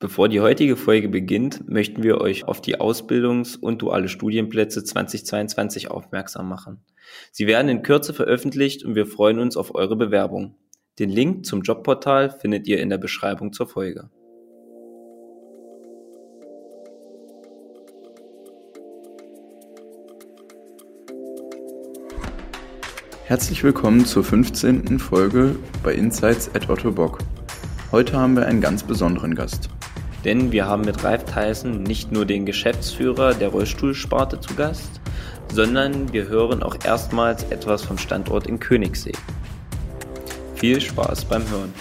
Bevor die heutige Folge beginnt, möchten wir euch auf die Ausbildungs- und duale Studienplätze 2022 aufmerksam machen. Sie werden in Kürze veröffentlicht und wir freuen uns auf eure Bewerbung. Den Link zum Jobportal findet ihr in der Beschreibung zur Folge. Herzlich willkommen zur 15. Folge bei Insights at Otto Bock. Heute haben wir einen ganz besonderen Gast. Denn wir haben mit Ralf Tyson nicht nur den Geschäftsführer der Rollstuhlsparte zu Gast, sondern wir hören auch erstmals etwas vom Standort in Königssee. Viel Spaß beim Hören.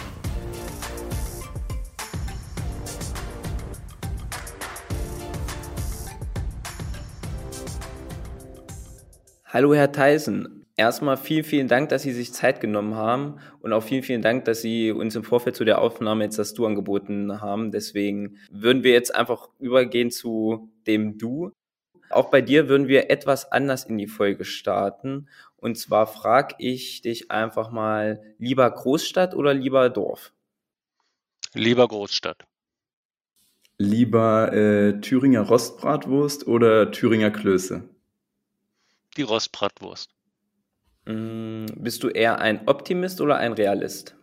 Hallo Herr Tyson, Erstmal vielen, vielen Dank, dass Sie sich Zeit genommen haben und auch vielen, vielen Dank, dass Sie uns im Vorfeld zu der Aufnahme jetzt das Du angeboten haben. Deswegen würden wir jetzt einfach übergehen zu dem Du. Auch bei dir würden wir etwas anders in die Folge starten. Und zwar frage ich dich einfach mal, lieber Großstadt oder lieber Dorf? Lieber Großstadt. Lieber äh, Thüringer Rostbratwurst oder Thüringer Klöße? Die Rostbratwurst. Mm, bist du eher ein Optimist oder ein Realist?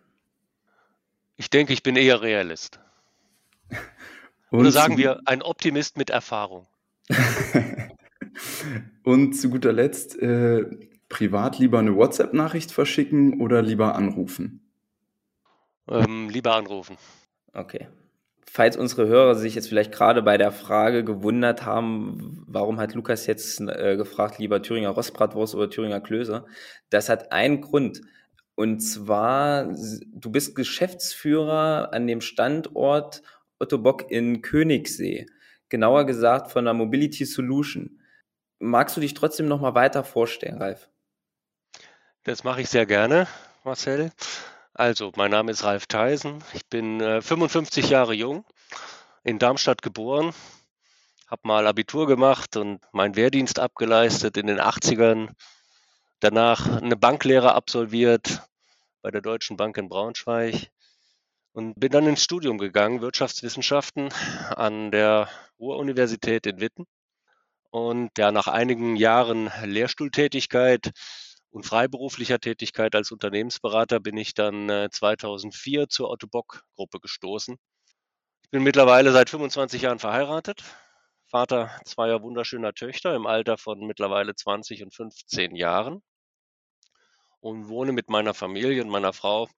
Ich denke, ich bin eher Realist. oder sagen wir ein Optimist mit Erfahrung. Und zu guter Letzt, äh, privat lieber eine WhatsApp-Nachricht verschicken oder lieber anrufen? Ähm, lieber anrufen. Okay falls unsere Hörer sich jetzt vielleicht gerade bei der Frage gewundert haben, warum hat Lukas jetzt äh, gefragt, lieber Thüringer Rostbratwurst oder Thüringer Klöße, das hat einen Grund. Und zwar, du bist Geschäftsführer an dem Standort Otto Bock in Königssee. Genauer gesagt von der Mobility Solution. Magst du dich trotzdem noch mal weiter vorstellen, Ralf? Das mache ich sehr gerne, Marcel. Also, mein Name ist Ralf Theisen. Ich bin äh, 55 Jahre jung, in Darmstadt geboren, habe mal Abitur gemacht und meinen Wehrdienst abgeleistet in den 80ern. Danach eine Banklehre absolviert bei der Deutschen Bank in Braunschweig und bin dann ins Studium gegangen, Wirtschaftswissenschaften an der Ruhr-Universität in Witten. Und ja, nach einigen Jahren Lehrstuhltätigkeit und freiberuflicher Tätigkeit. Als Unternehmensberater bin ich dann äh, 2004 zur Otto Bock Gruppe gestoßen. Ich bin mittlerweile seit 25 Jahren verheiratet, Vater zweier wunderschöner Töchter im Alter von mittlerweile 20 und 15 Jahren. Und wohne mit meiner Familie und meiner Frau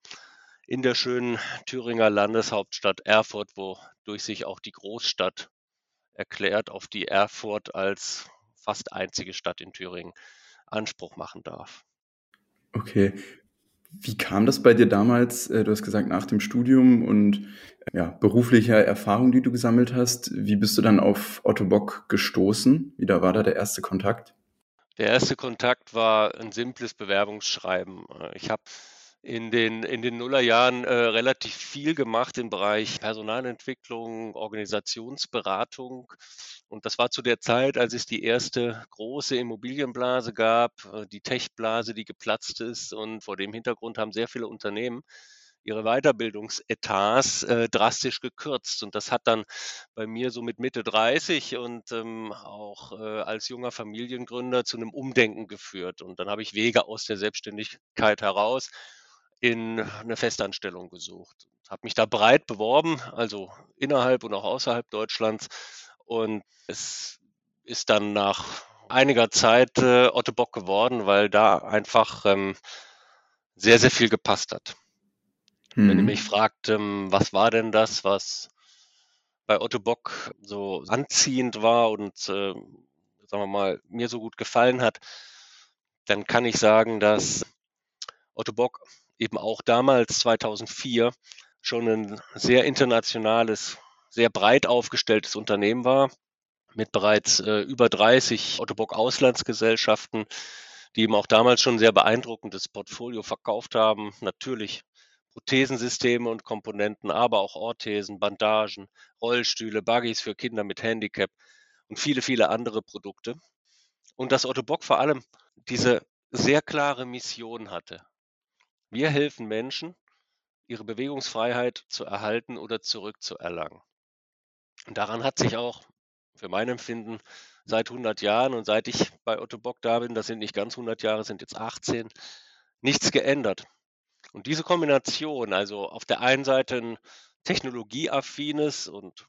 in der schönen Thüringer Landeshauptstadt Erfurt, wodurch sich auch die Großstadt erklärt, auf die Erfurt als fast einzige Stadt in Thüringen Anspruch machen darf. Okay. Wie kam das bei dir damals? Äh, du hast gesagt, nach dem Studium und ja, beruflicher Erfahrung, die du gesammelt hast. Wie bist du dann auf Otto Bock gestoßen? Wie da war da der erste Kontakt? Der erste Kontakt war ein simples Bewerbungsschreiben. Ich habe in den, in den Nullerjahren äh, relativ viel gemacht im Bereich Personalentwicklung, Organisationsberatung. Und das war zu der Zeit, als es die erste große Immobilienblase gab, äh, die Tech-Blase, die geplatzt ist. Und vor dem Hintergrund haben sehr viele Unternehmen ihre Weiterbildungsetats äh, drastisch gekürzt. Und das hat dann bei mir so mit Mitte 30 und ähm, auch äh, als junger Familiengründer zu einem Umdenken geführt. Und dann habe ich Wege aus der Selbstständigkeit heraus in eine Festanstellung gesucht. Habe mich da breit beworben, also innerhalb und auch außerhalb Deutschlands. Und es ist dann nach einiger Zeit äh, Otto Bock geworden, weil da einfach ähm, sehr, sehr viel gepasst hat. Mhm. Wenn ihr mhm. mich fragt, ähm, was war denn das, was bei Otto Bock so anziehend war und, äh, sagen wir mal, mir so gut gefallen hat, dann kann ich sagen, dass Otto Bock eben auch damals 2004 schon ein sehr internationales, sehr breit aufgestelltes Unternehmen war mit bereits äh, über 30 Ottobock Auslandsgesellschaften, die eben auch damals schon ein sehr beeindruckendes Portfolio verkauft haben. Natürlich Prothesensysteme und Komponenten, aber auch Orthesen, Bandagen, Rollstühle, Buggies für Kinder mit Handicap und viele, viele andere Produkte. Und dass Otto Bock vor allem diese sehr klare Mission hatte. Wir helfen Menschen, ihre Bewegungsfreiheit zu erhalten oder zurückzuerlangen. Und daran hat sich auch für mein Empfinden seit 100 Jahren und seit ich bei Otto Bock da bin, das sind nicht ganz 100 Jahre, sind jetzt 18, nichts geändert. Und diese Kombination, also auf der einen Seite ein technologieaffines und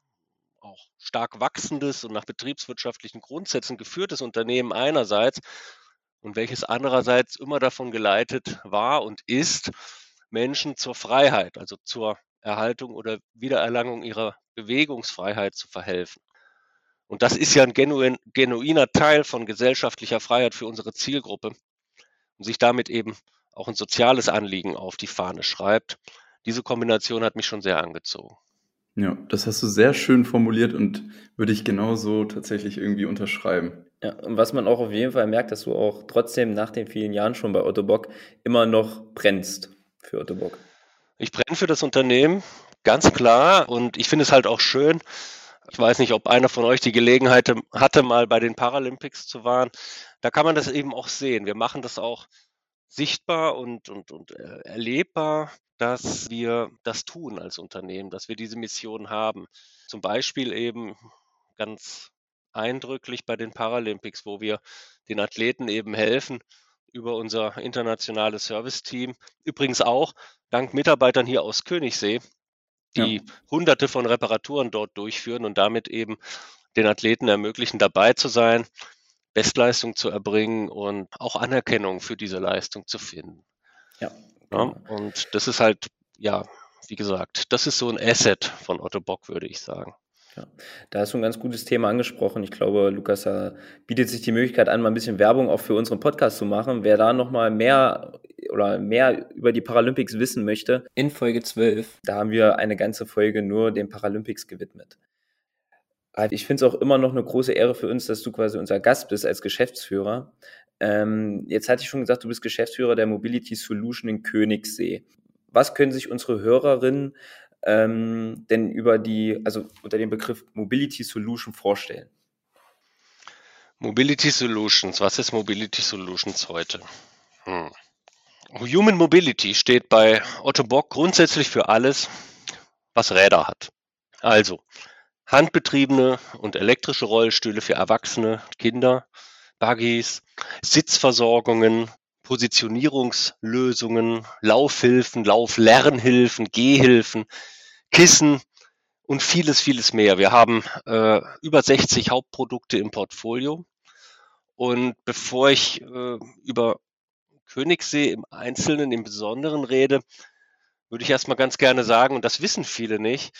auch stark wachsendes und nach betriebswirtschaftlichen Grundsätzen geführtes Unternehmen einerseits und welches andererseits immer davon geleitet war und ist, Menschen zur Freiheit, also zur Erhaltung oder Wiedererlangung ihrer Bewegungsfreiheit zu verhelfen. Und das ist ja ein genuin, genuiner Teil von gesellschaftlicher Freiheit für unsere Zielgruppe und sich damit eben auch ein soziales Anliegen auf die Fahne schreibt. Diese Kombination hat mich schon sehr angezogen. Ja, das hast du sehr schön formuliert und würde ich genauso tatsächlich irgendwie unterschreiben. Ja, und was man auch auf jeden Fall merkt, dass du auch trotzdem nach den vielen Jahren schon bei Otto Bock immer noch brennst für Otto Bock. Ich brenne für das Unternehmen, ganz klar. Und ich finde es halt auch schön. Ich weiß nicht, ob einer von euch die Gelegenheit hatte, mal bei den Paralympics zu waren. Da kann man das eben auch sehen. Wir machen das auch sichtbar und, und, und äh, erlebbar, dass wir das tun als Unternehmen, dass wir diese Mission haben. Zum Beispiel eben ganz eindrücklich bei den Paralympics, wo wir den Athleten eben helfen über unser internationales Serviceteam. Übrigens auch dank Mitarbeitern hier aus Königssee, die ja. hunderte von Reparaturen dort durchführen und damit eben den Athleten ermöglichen, dabei zu sein, Bestleistung zu erbringen und auch Anerkennung für diese Leistung zu finden. Ja. ja und das ist halt, ja, wie gesagt, das ist so ein Asset von Otto Bock, würde ich sagen. Ja, da hast du ein ganz gutes Thema angesprochen. Ich glaube, Lukas, da bietet sich die Möglichkeit an, mal ein bisschen Werbung auch für unseren Podcast zu machen. Wer da nochmal mehr oder mehr über die Paralympics wissen möchte, in Folge 12, da haben wir eine ganze Folge nur den Paralympics gewidmet. Ich finde es auch immer noch eine große Ehre für uns, dass du quasi unser Gast bist als Geschäftsführer. Ähm, jetzt hatte ich schon gesagt, du bist Geschäftsführer der Mobility Solution in Königssee. Was können sich unsere Hörerinnen ähm, denn über die, also unter dem Begriff Mobility Solution vorstellen? Mobility Solutions, was ist Mobility Solutions heute? Hm. Human Mobility steht bei Otto Bock grundsätzlich für alles, was Räder hat. Also handbetriebene und elektrische Rollstühle für Erwachsene, Kinder, Buggies, Sitzversorgungen, Positionierungslösungen, Laufhilfen, Lauflernhilfen, Gehhilfen, Kissen und vieles, vieles mehr. Wir haben äh, über 60 Hauptprodukte im Portfolio. Und bevor ich äh, über Königssee im Einzelnen, im Besonderen rede, würde ich erstmal ganz gerne sagen, und das wissen viele nicht,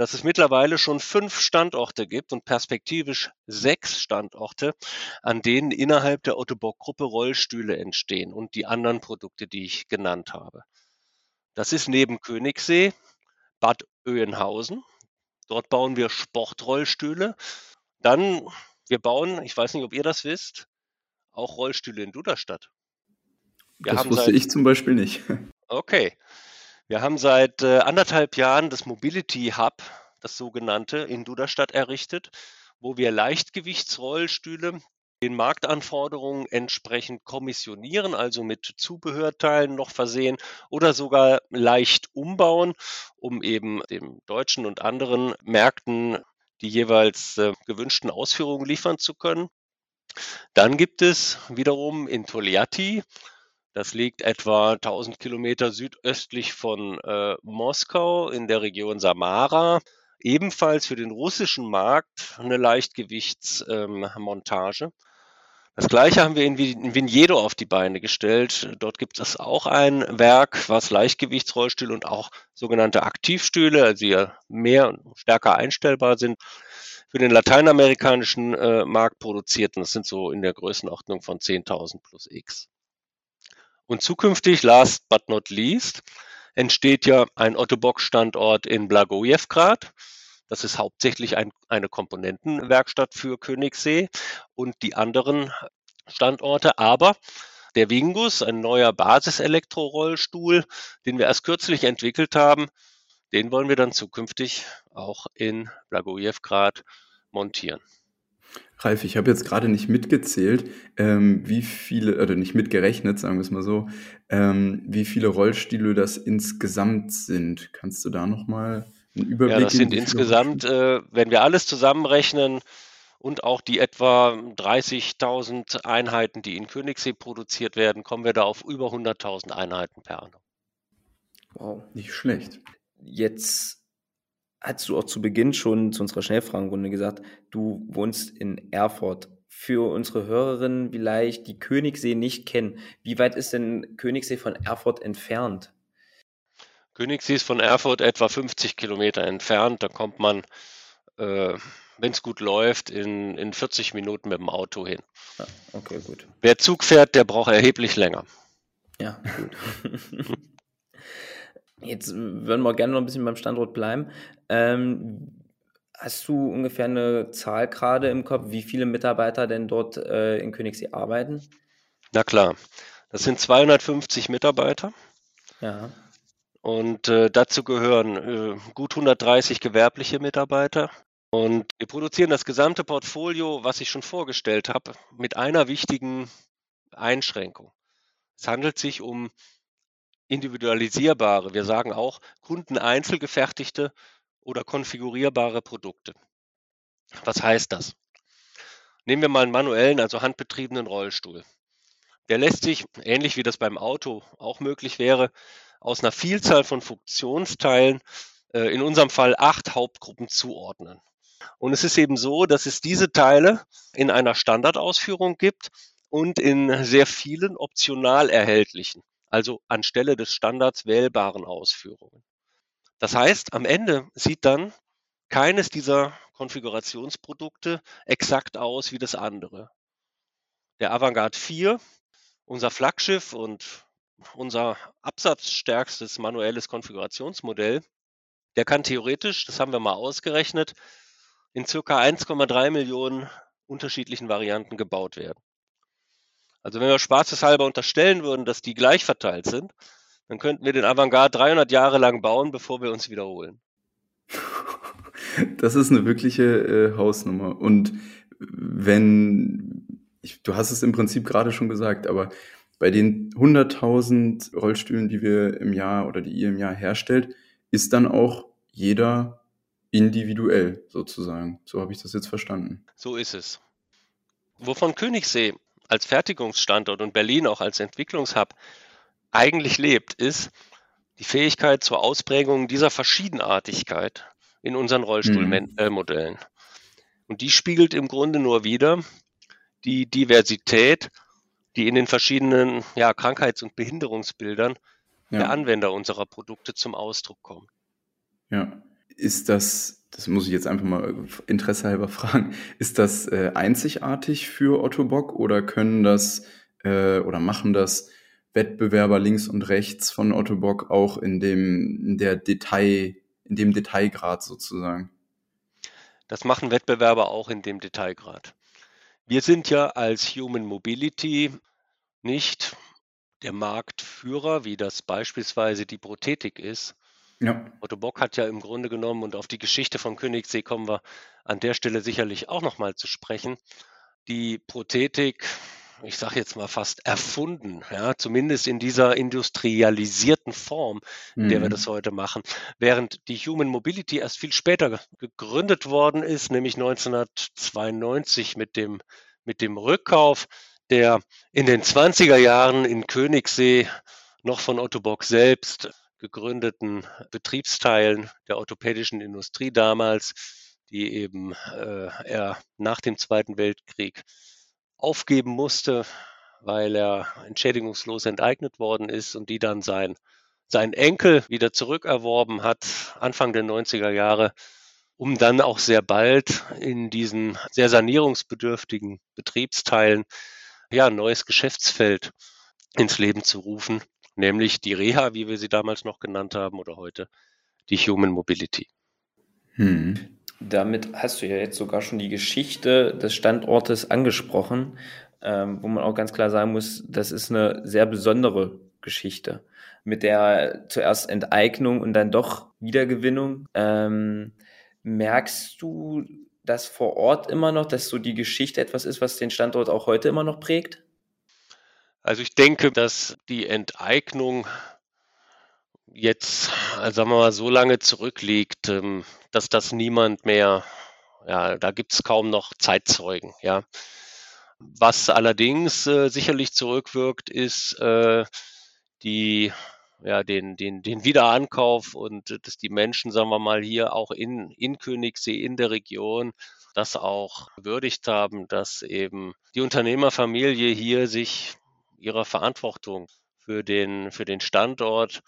dass es mittlerweile schon fünf Standorte gibt und perspektivisch sechs Standorte, an denen innerhalb der Ottobock-Gruppe Rollstühle entstehen und die anderen Produkte, die ich genannt habe. Das ist neben Königssee Bad Oeynhausen. Dort bauen wir Sportrollstühle. Dann, wir bauen, ich weiß nicht, ob ihr das wisst, auch Rollstühle in Duderstadt. Wir das wusste ich zum Beispiel nicht. Okay. Wir haben seit äh, anderthalb Jahren das Mobility Hub, das sogenannte, in Duderstadt errichtet, wo wir Leichtgewichtsrollstühle den Marktanforderungen entsprechend kommissionieren, also mit Zubehörteilen noch versehen oder sogar leicht umbauen, um eben dem deutschen und anderen Märkten die jeweils äh, gewünschten Ausführungen liefern zu können. Dann gibt es wiederum in Toliati das liegt etwa 1000 Kilometer südöstlich von äh, Moskau in der Region Samara. Ebenfalls für den russischen Markt eine Leichtgewichtsmontage. Ähm, das gleiche haben wir in, in Vignedo auf die Beine gestellt. Dort gibt es auch ein Werk, was Leichtgewichtsrollstühle und auch sogenannte Aktivstühle, also die mehr und stärker einstellbar sind, für den lateinamerikanischen äh, Markt produziert. Und das sind so in der Größenordnung von 10.000 plus X. Und zukünftig, last but not least, entsteht ja ein Otto-Bock-Standort in Blagojevgrad. Das ist hauptsächlich ein, eine Komponentenwerkstatt für Königssee und die anderen Standorte. Aber der Wingus, ein neuer Basis-Elektrorollstuhl, den wir erst kürzlich entwickelt haben, den wollen wir dann zukünftig auch in Blagojevgrad montieren. Ralf, ich habe jetzt gerade nicht mitgezählt, ähm, wie viele, oder nicht mitgerechnet, sagen wir es mal so, ähm, wie viele Rollstühle das insgesamt sind. Kannst du da nochmal einen Überblick Ja, das sind insgesamt, äh, wenn wir alles zusammenrechnen und auch die etwa 30.000 Einheiten, die in Königssee produziert werden, kommen wir da auf über 100.000 Einheiten per annum. Wow, nicht schlecht. Jetzt hast du auch zu Beginn schon zu unserer Schnellfragenrunde gesagt, du wohnst in Erfurt. Für unsere Hörerinnen vielleicht, die Königssee nicht kennen, wie weit ist denn Königssee von Erfurt entfernt? Königssee ist von Erfurt etwa 50 Kilometer entfernt. Da kommt man, äh, wenn es gut läuft, in, in 40 Minuten mit dem Auto hin. Ja, okay, gut. Wer Zug fährt, der braucht erheblich länger. Ja, gut. Jetzt würden wir gerne noch ein bisschen beim Standort bleiben. Ähm, hast du ungefähr eine Zahl gerade im Kopf, wie viele Mitarbeiter denn dort äh, in Königssee arbeiten? Na klar, das sind 250 Mitarbeiter. Ja. Und äh, dazu gehören äh, gut 130 gewerbliche Mitarbeiter. Und wir produzieren das gesamte Portfolio, was ich schon vorgestellt habe, mit einer wichtigen Einschränkung. Es handelt sich um individualisierbare, wir sagen auch kundeneinzelgefertigte oder konfigurierbare Produkte. Was heißt das? Nehmen wir mal einen manuellen, also handbetriebenen Rollstuhl. Der lässt sich, ähnlich wie das beim Auto auch möglich wäre, aus einer Vielzahl von Funktionsteilen, äh, in unserem Fall acht Hauptgruppen zuordnen. Und es ist eben so, dass es diese Teile in einer Standardausführung gibt und in sehr vielen optional erhältlichen, also anstelle des Standards wählbaren Ausführungen. Das heißt, am Ende sieht dann keines dieser Konfigurationsprodukte exakt aus wie das andere. Der Avantgarde 4, unser Flaggschiff und unser absatzstärkstes manuelles Konfigurationsmodell, der kann theoretisch, das haben wir mal ausgerechnet, in circa 1,3 Millionen unterschiedlichen Varianten gebaut werden. Also wenn wir spaßeshalber unterstellen würden, dass die gleich verteilt sind, dann könnten wir den Avantgarde 300 Jahre lang bauen, bevor wir uns wiederholen. Das ist eine wirkliche äh, Hausnummer. Und wenn, ich, du hast es im Prinzip gerade schon gesagt, aber bei den 100.000 Rollstühlen, die wir im Jahr oder die ihr im Jahr herstellt, ist dann auch jeder individuell sozusagen. So habe ich das jetzt verstanden. So ist es. Wovon Königssee als Fertigungsstandort und Berlin auch als Entwicklungshub eigentlich lebt, ist die Fähigkeit zur Ausprägung dieser Verschiedenartigkeit in unseren Rollstuhlmodellen. Mhm. Und die spiegelt im Grunde nur wieder die Diversität die in den verschiedenen ja, Krankheits- und Behinderungsbildern ja. der Anwender unserer Produkte zum Ausdruck kommen. Ja, ist das, das muss ich jetzt einfach mal Interesse halber fragen, ist das äh, einzigartig für Otto Bock oder können das äh, oder machen das Wettbewerber links und rechts von Otto Bock auch in dem, in der Detail, in dem Detailgrad sozusagen? Das machen Wettbewerber auch in dem Detailgrad. Wir sind ja als Human Mobility nicht der Marktführer, wie das beispielsweise die Prothetik ist. Ja. Otto Bock hat ja im Grunde genommen, und auf die Geschichte von Königssee kommen wir an der Stelle sicherlich auch nochmal zu sprechen, die Prothetik ich sage jetzt mal fast erfunden, ja, zumindest in dieser industrialisierten Form, in der wir mhm. das heute machen. Während die Human Mobility erst viel später gegründet worden ist, nämlich 1992 mit dem, mit dem Rückkauf der in den 20er Jahren in Königssee noch von Otto Bock selbst gegründeten Betriebsteilen der orthopädischen Industrie damals, die eben äh, er nach dem Zweiten Weltkrieg aufgeben musste, weil er entschädigungslos enteignet worden ist und die dann sein, sein Enkel wieder zurückerworben hat, Anfang der 90er Jahre, um dann auch sehr bald in diesen sehr sanierungsbedürftigen Betriebsteilen ja, ein neues Geschäftsfeld ins Leben zu rufen, nämlich die Reha, wie wir sie damals noch genannt haben, oder heute die Human Mobility. Hm. Damit hast du ja jetzt sogar schon die Geschichte des Standortes angesprochen, ähm, wo man auch ganz klar sagen muss, das ist eine sehr besondere Geschichte mit der zuerst Enteignung und dann doch Wiedergewinnung. Ähm, merkst du das vor Ort immer noch, dass so die Geschichte etwas ist, was den Standort auch heute immer noch prägt? Also ich denke, dass die Enteignung jetzt, äh, sagen wir mal, so lange zurückliegt, ähm, dass das niemand mehr, ja, da gibt es kaum noch Zeitzeugen, ja. Was allerdings äh, sicherlich zurückwirkt, ist äh, die, ja, den, den, den Wiederankauf und dass die Menschen, sagen wir mal, hier auch in, in Königssee, in der Region, das auch gewürdigt haben, dass eben die Unternehmerfamilie hier sich ihrer Verantwortung für den, für den Standort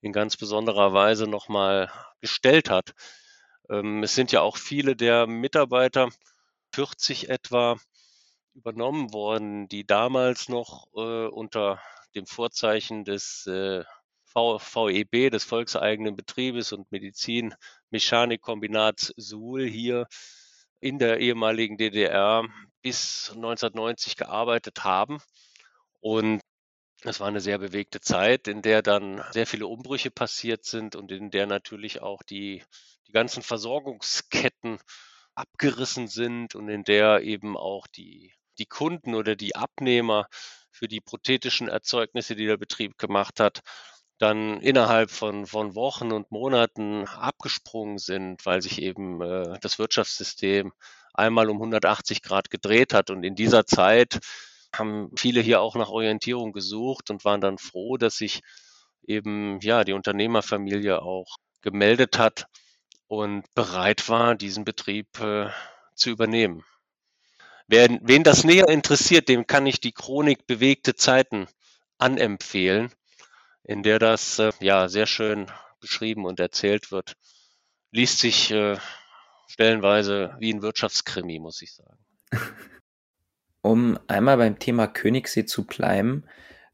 in ganz besonderer Weise nochmal gestellt hat. Ähm, es sind ja auch viele der Mitarbeiter, 40 etwa, übernommen worden, die damals noch äh, unter dem Vorzeichen des äh, VEB, des volkseigenen Betriebes und Medizin-Mechanik-Kombinats Suhl hier in der ehemaligen DDR bis 1990 gearbeitet haben. Und es war eine sehr bewegte Zeit, in der dann sehr viele Umbrüche passiert sind und in der natürlich auch die, die ganzen Versorgungsketten abgerissen sind und in der eben auch die, die Kunden oder die Abnehmer für die prothetischen Erzeugnisse, die der Betrieb gemacht hat, dann innerhalb von, von Wochen und Monaten abgesprungen sind, weil sich eben äh, das Wirtschaftssystem einmal um 180 Grad gedreht hat. Und in dieser Zeit haben viele hier auch nach Orientierung gesucht und waren dann froh, dass sich eben ja die Unternehmerfamilie auch gemeldet hat und bereit war, diesen Betrieb äh, zu übernehmen. Wer, wen das näher interessiert, dem kann ich die Chronik Bewegte Zeiten anempfehlen, in der das äh, ja sehr schön beschrieben und erzählt wird. Liest sich äh, stellenweise wie ein Wirtschaftskrimi, muss ich sagen. Um einmal beim Thema Königssee zu bleiben,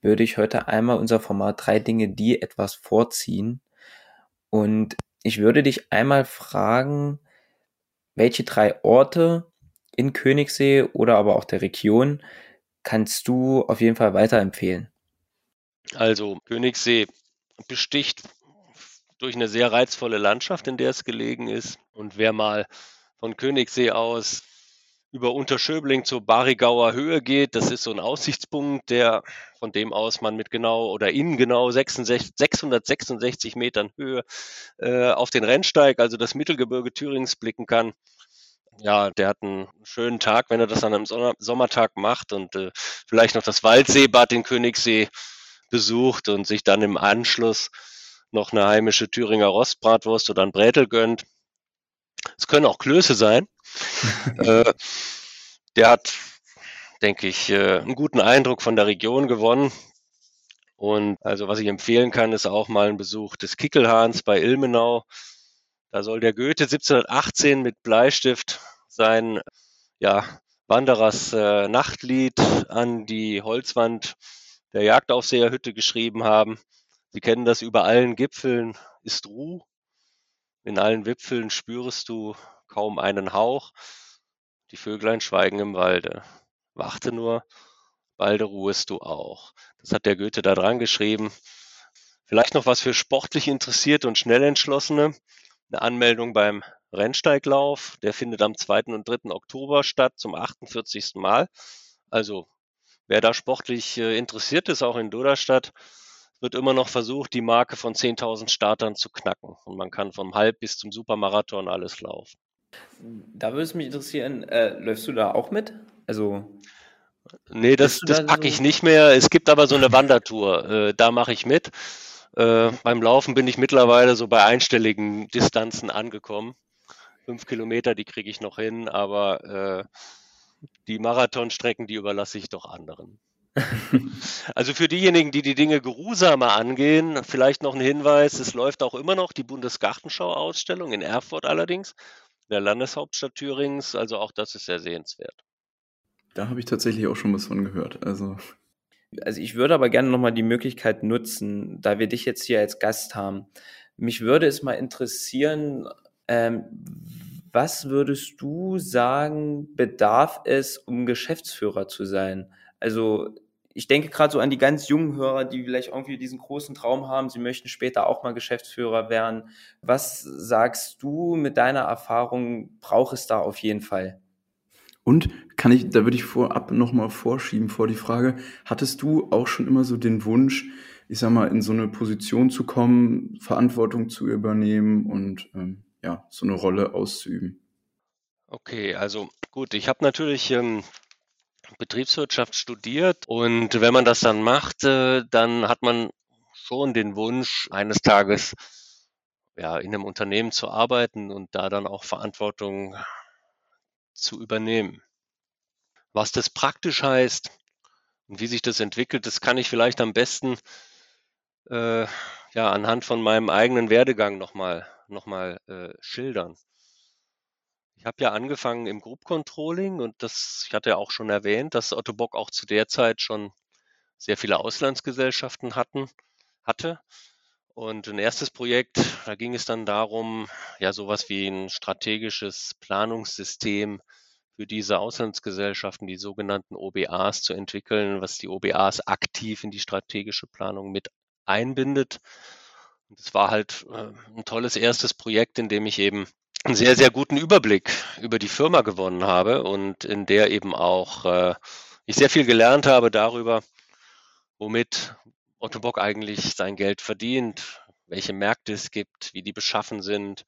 würde ich heute einmal unser Format drei Dinge, die etwas vorziehen. Und ich würde dich einmal fragen, welche drei Orte in Königssee oder aber auch der Region kannst du auf jeden Fall weiterempfehlen? Also Königssee besticht durch eine sehr reizvolle Landschaft, in der es gelegen ist. Und wer mal von Königssee aus über Unterschöbling zur Barigauer Höhe geht. Das ist so ein Aussichtspunkt, der von dem aus man mit genau oder in genau 66, 666 Metern Höhe äh, auf den Rennsteig, also das Mittelgebirge Thürings, blicken kann. Ja, der hat einen schönen Tag, wenn er das an einem Sommer Sommertag macht und äh, vielleicht noch das Waldseebad in Königssee besucht und sich dann im Anschluss noch eine heimische Thüringer Rostbratwurst oder ein Brätel gönnt. Es können auch Klöße sein. äh, der hat, denke ich, äh, einen guten Eindruck von der Region gewonnen. Und also was ich empfehlen kann, ist auch mal ein Besuch des Kickelhahns bei Ilmenau. Da soll der Goethe 1718 mit Bleistift sein ja, Wanderers äh, Nachtlied an die Holzwand der Jagdaufseherhütte geschrieben haben. Sie kennen das über allen Gipfeln ist Ruh. In allen Wipfeln spürest du kaum einen Hauch. Die Vöglein schweigen im Walde. Warte nur, balde ruhest du auch. Das hat der Goethe da dran geschrieben. Vielleicht noch was für sportlich interessierte und schnell entschlossene. Eine Anmeldung beim Rennsteiglauf. Der findet am 2. und 3. Oktober statt, zum 48. Mal. Also, wer da sportlich äh, interessiert ist, auch in Duderstadt, wird immer noch versucht, die Marke von 10.000 Startern zu knacken. Und man kann vom Halb bis zum Supermarathon alles laufen. Da würde es mich interessieren, äh, läufst du da auch mit? Also. Nee, das, das da packe so? ich nicht mehr. Es gibt aber so eine Wandertour. Äh, da mache ich mit. Äh, beim Laufen bin ich mittlerweile so bei einstelligen Distanzen angekommen. Fünf Kilometer, die kriege ich noch hin, aber äh, die Marathonstrecken, die überlasse ich doch anderen. Also für diejenigen, die die Dinge geruhsamer angehen, vielleicht noch ein Hinweis, es läuft auch immer noch die Bundesgartenschau-Ausstellung in Erfurt allerdings, in der Landeshauptstadt Thürings, also auch das ist sehr sehenswert. Da habe ich tatsächlich auch schon was von gehört. Also, also ich würde aber gerne nochmal die Möglichkeit nutzen, da wir dich jetzt hier als Gast haben. Mich würde es mal interessieren, ähm, was würdest du sagen, bedarf es, um Geschäftsführer zu sein? Also ich denke gerade so an die ganz jungen Hörer, die vielleicht irgendwie diesen großen Traum haben, sie möchten später auch mal Geschäftsführer werden. Was sagst du mit deiner Erfahrung, braucht es da auf jeden Fall? Und kann ich, da würde ich vorab nochmal vorschieben vor die Frage, hattest du auch schon immer so den Wunsch, ich sag mal, in so eine Position zu kommen, Verantwortung zu übernehmen und ähm, ja, so eine Rolle auszuüben? Okay, also gut, ich habe natürlich ähm, Betriebswirtschaft studiert und wenn man das dann macht, dann hat man schon den Wunsch, eines Tages ja, in einem Unternehmen zu arbeiten und da dann auch Verantwortung zu übernehmen. Was das praktisch heißt und wie sich das entwickelt, das kann ich vielleicht am besten äh, ja, anhand von meinem eigenen Werdegang nochmal noch mal, äh, schildern. Ich habe ja angefangen im Group Controlling und das, ich hatte ja auch schon erwähnt, dass Otto Bock auch zu der Zeit schon sehr viele Auslandsgesellschaften hatten, hatte. Und ein erstes Projekt, da ging es dann darum, ja, sowas wie ein strategisches Planungssystem für diese Auslandsgesellschaften, die sogenannten OBAs zu entwickeln, was die OBAs aktiv in die strategische Planung mit einbindet. Und es war halt äh, ein tolles erstes Projekt, in dem ich eben einen sehr, sehr guten Überblick über die Firma gewonnen habe und in der eben auch äh, ich sehr viel gelernt habe darüber, womit Otto Bock eigentlich sein Geld verdient, welche Märkte es gibt, wie die beschaffen sind.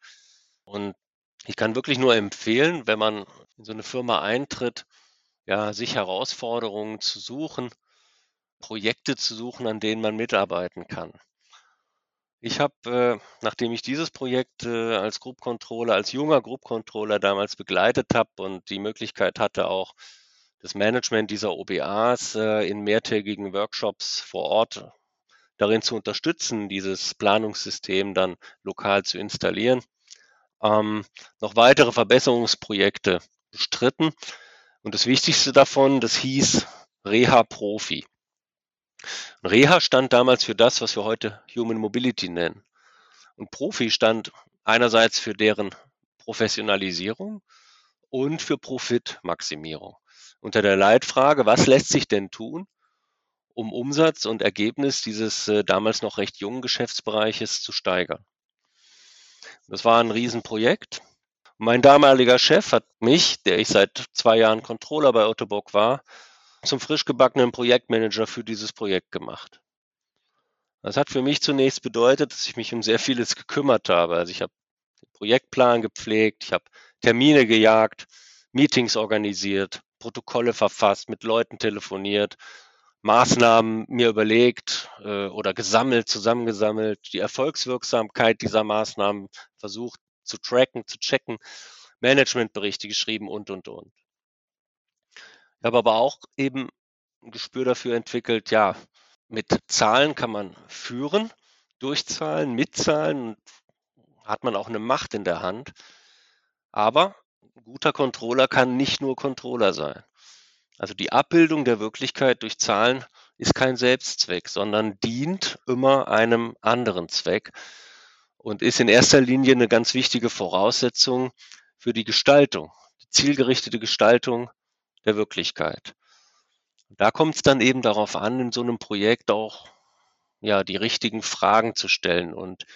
Und ich kann wirklich nur empfehlen, wenn man in so eine Firma eintritt, ja, sich Herausforderungen zu suchen, Projekte zu suchen, an denen man mitarbeiten kann. Ich habe, äh, nachdem ich dieses Projekt äh, als Group Controller, als junger Group Controller damals begleitet habe und die Möglichkeit hatte, auch das Management dieser OBAs äh, in mehrtägigen Workshops vor Ort darin zu unterstützen, dieses Planungssystem dann lokal zu installieren, ähm, noch weitere Verbesserungsprojekte bestritten. Und das Wichtigste davon, das hieß Reha Profi. Reha stand damals für das, was wir heute Human Mobility nennen. Und Profi stand einerseits für deren Professionalisierung und für Profitmaximierung. Unter der Leitfrage, was lässt sich denn tun, um Umsatz und Ergebnis dieses äh, damals noch recht jungen Geschäftsbereiches zu steigern. Das war ein Riesenprojekt. Mein damaliger Chef hat mich, der ich seit zwei Jahren Controller bei Ottobock war, zum frisch gebackenen Projektmanager für dieses Projekt gemacht. Das hat für mich zunächst bedeutet, dass ich mich um sehr vieles gekümmert habe. Also ich habe den Projektplan gepflegt, ich habe Termine gejagt, Meetings organisiert, Protokolle verfasst, mit Leuten telefoniert, Maßnahmen mir überlegt äh, oder gesammelt, zusammengesammelt, die Erfolgswirksamkeit dieser Maßnahmen versucht zu tracken, zu checken, Managementberichte geschrieben und, und, und. Ich habe aber auch eben ein Gespür dafür entwickelt, ja, mit Zahlen kann man führen, durch Zahlen, mit Zahlen hat man auch eine Macht in der Hand. Aber ein guter Controller kann nicht nur Controller sein. Also die Abbildung der Wirklichkeit durch Zahlen ist kein Selbstzweck, sondern dient immer einem anderen Zweck und ist in erster Linie eine ganz wichtige Voraussetzung für die Gestaltung, die zielgerichtete Gestaltung der Wirklichkeit. Da kommt es dann eben darauf an, in so einem Projekt auch ja die richtigen Fragen zu stellen und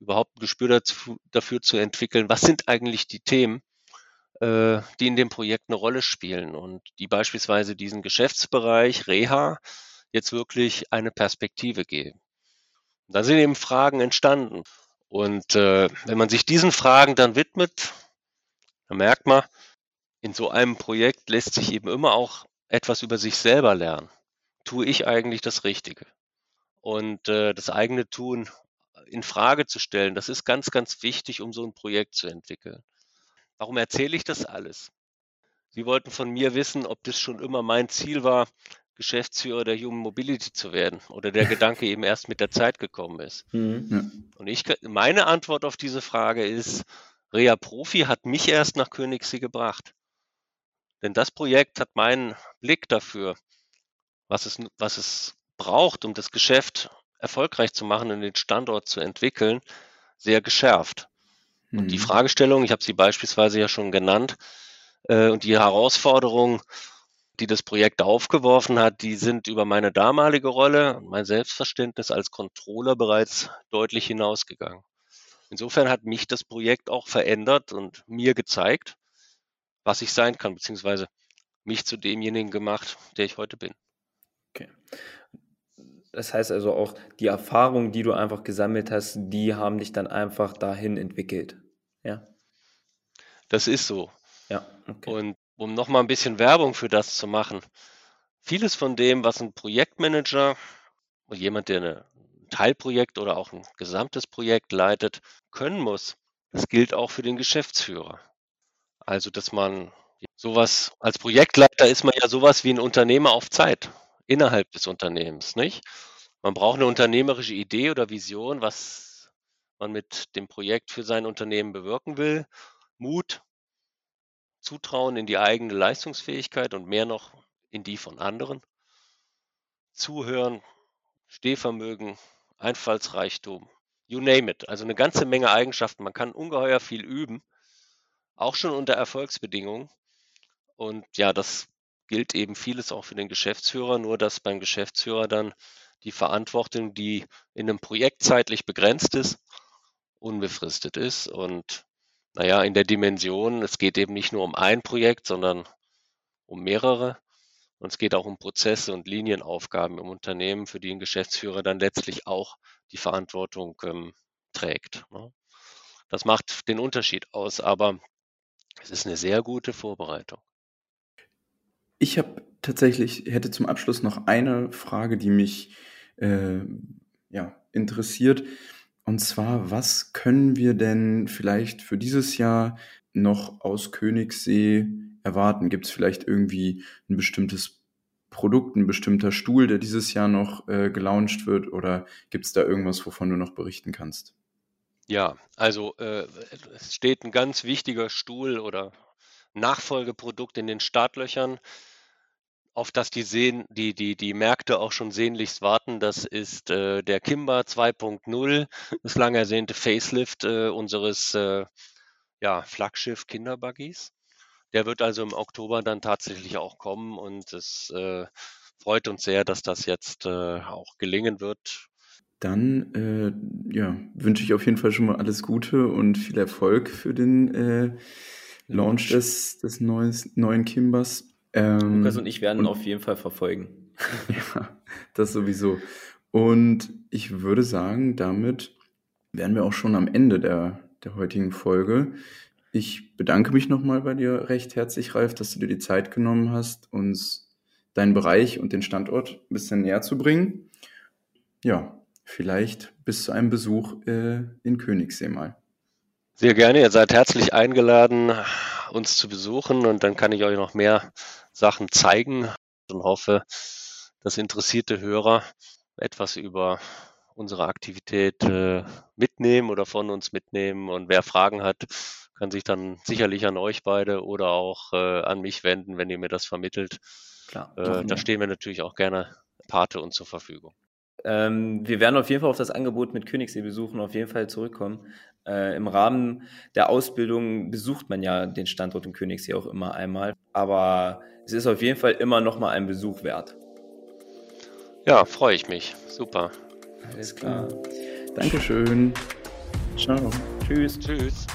überhaupt ein Gespür dazu, dafür zu entwickeln, was sind eigentlich die Themen, äh, die in dem Projekt eine Rolle spielen und die beispielsweise diesen Geschäftsbereich Reha jetzt wirklich eine Perspektive geben. da sind eben Fragen entstanden. Und äh, wenn man sich diesen Fragen dann widmet, dann merkt man, in so einem Projekt lässt sich eben immer auch etwas über sich selber lernen. Tue ich eigentlich das Richtige? Und äh, das eigene Tun in Frage zu stellen, das ist ganz, ganz wichtig, um so ein Projekt zu entwickeln. Warum erzähle ich das alles? Sie wollten von mir wissen, ob das schon immer mein Ziel war, Geschäftsführer der Human Mobility zu werden oder der Gedanke eben erst mit der Zeit gekommen ist. Mhm. Und ich, meine Antwort auf diese Frage ist, Rea Profi hat mich erst nach Königssee gebracht. Denn das Projekt hat meinen Blick dafür, was es, was es braucht, um das Geschäft erfolgreich zu machen und den Standort zu entwickeln, sehr geschärft. Mhm. Und die mhm. Fragestellung, ich habe sie beispielsweise ja schon genannt, äh, und die Herausforderungen, die das Projekt aufgeworfen hat, die sind über meine damalige Rolle und mein Selbstverständnis als Controller bereits deutlich hinausgegangen. Insofern hat mich das Projekt auch verändert und mir gezeigt, was ich sein kann, beziehungsweise mich zu demjenigen gemacht, der ich heute bin. Okay. Das heißt also auch, die Erfahrungen, die du einfach gesammelt hast, die haben dich dann einfach dahin entwickelt. Ja. Das ist so. Ja. Okay. Und um nochmal ein bisschen Werbung für das zu machen, vieles von dem, was ein Projektmanager und jemand, der ein Teilprojekt oder auch ein gesamtes Projekt leitet, können muss, das gilt auch für den Geschäftsführer. Also, dass man sowas als Projektleiter ist man ja sowas wie ein Unternehmer auf Zeit innerhalb des Unternehmens, nicht? Man braucht eine unternehmerische Idee oder Vision, was man mit dem Projekt für sein Unternehmen bewirken will. Mut, Zutrauen in die eigene Leistungsfähigkeit und mehr noch in die von anderen. Zuhören, Stehvermögen, Einfallsreichtum, you name it. Also eine ganze Menge Eigenschaften. Man kann ungeheuer viel üben, auch schon unter Erfolgsbedingungen. Und ja, das gilt eben vieles auch für den Geschäftsführer, nur dass beim Geschäftsführer dann die Verantwortung, die in einem Projekt zeitlich begrenzt ist, unbefristet ist. Und naja, in der Dimension, es geht eben nicht nur um ein Projekt, sondern um mehrere. Und es geht auch um Prozesse und Linienaufgaben im Unternehmen, für die ein Geschäftsführer dann letztlich auch die Verantwortung ähm, trägt. Ne? Das macht den Unterschied aus, aber es ist eine sehr gute Vorbereitung. Ich habe tatsächlich, hätte zum Abschluss noch eine Frage, die mich äh, ja, interessiert. Und zwar, was können wir denn vielleicht für dieses Jahr noch aus Königssee erwarten? Gibt es vielleicht irgendwie ein bestimmtes Produkt, ein bestimmter Stuhl, der dieses Jahr noch äh, gelauncht wird? Oder gibt es da irgendwas, wovon du noch berichten kannst? Ja, also äh, es steht ein ganz wichtiger Stuhl oder Nachfolgeprodukt in den Startlöchern, auf das die, Sehen, die, die, die Märkte auch schon sehnlichst warten. Das ist äh, der Kimba 2.0, das lang ersehnte Facelift äh, unseres äh, ja, Flaggschiff Kinderbuggies. Der wird also im Oktober dann tatsächlich auch kommen und es äh, freut uns sehr, dass das jetzt äh, auch gelingen wird. Dann äh, ja, wünsche ich auf jeden Fall schon mal alles Gute und viel Erfolg für den äh, Launch des, des neues, neuen Kimbers. Ähm, Lukas und ich werden und, auf jeden Fall verfolgen. ja, das sowieso. Und ich würde sagen, damit wären wir auch schon am Ende der, der heutigen Folge. Ich bedanke mich nochmal bei dir recht herzlich, Ralf, dass du dir die Zeit genommen hast, uns deinen Bereich und den Standort ein bisschen näher zu bringen. Ja, vielleicht bis zu einem Besuch äh, in Königssee mal. Sehr gerne, ihr seid herzlich eingeladen, uns zu besuchen und dann kann ich euch noch mehr Sachen zeigen und hoffe, dass interessierte Hörer etwas über unsere Aktivität äh, mitnehmen oder von uns mitnehmen. Und wer Fragen hat, kann sich dann sicherlich an euch beide oder auch äh, an mich wenden, wenn ihr mir das vermittelt. Klar, äh, da stehen wir natürlich auch gerne Pate und zur Verfügung. Ähm, wir werden auf jeden Fall auf das Angebot mit Königssee besuchen, auf jeden Fall zurückkommen. Äh, Im Rahmen der Ausbildung besucht man ja den Standort in Königssee auch immer einmal, aber es ist auf jeden Fall immer noch mal ein Besuch wert. Ja, freue ich mich. Super. Alles klar. Dankeschön. Ciao. Tschüss. Tschüss.